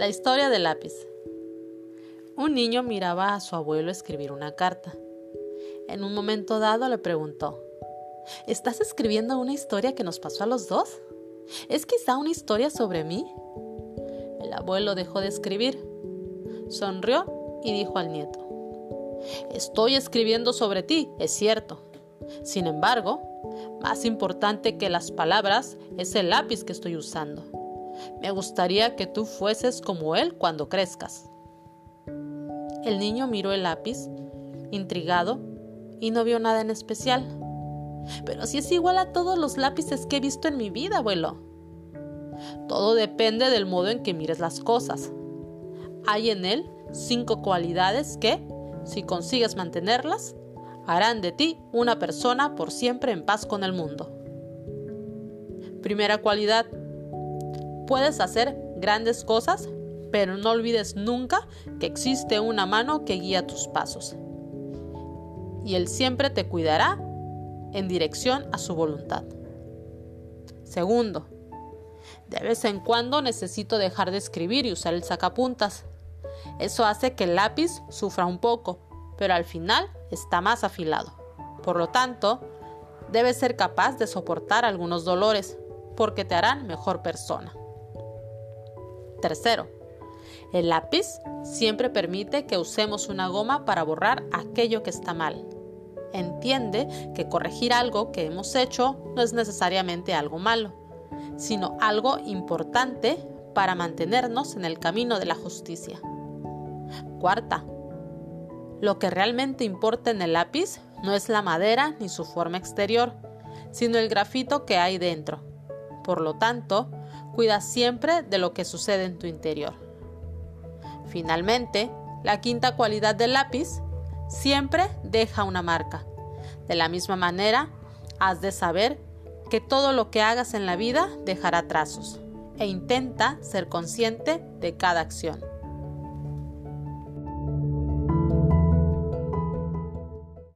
La historia del lápiz. Un niño miraba a su abuelo escribir una carta. En un momento dado le preguntó, ¿Estás escribiendo una historia que nos pasó a los dos? ¿Es quizá una historia sobre mí? El abuelo dejó de escribir, sonrió y dijo al nieto, Estoy escribiendo sobre ti, es cierto. Sin embargo, más importante que las palabras es el lápiz que estoy usando. Me gustaría que tú fueses como él cuando crezcas. El niño miró el lápiz, intrigado, y no vio nada en especial. Pero si es igual a todos los lápices que he visto en mi vida, abuelo. Todo depende del modo en que mires las cosas. Hay en él cinco cualidades que, si consigues mantenerlas, harán de ti una persona por siempre en paz con el mundo. Primera cualidad, puedes hacer grandes cosas, pero no olvides nunca que existe una mano que guía tus pasos. Y Él siempre te cuidará en dirección a su voluntad. Segundo, de vez en cuando necesito dejar de escribir y usar el sacapuntas. Eso hace que el lápiz sufra un poco, pero al final está más afilado. Por lo tanto, debes ser capaz de soportar algunos dolores, porque te harán mejor persona. Tercero, el lápiz siempre permite que usemos una goma para borrar aquello que está mal. Entiende que corregir algo que hemos hecho no es necesariamente algo malo, sino algo importante para mantenernos en el camino de la justicia. Cuarta, lo que realmente importa en el lápiz no es la madera ni su forma exterior, sino el grafito que hay dentro. Por lo tanto, Cuida siempre de lo que sucede en tu interior. Finalmente, la quinta cualidad del lápiz siempre deja una marca. De la misma manera, has de saber que todo lo que hagas en la vida dejará trazos e intenta ser consciente de cada acción.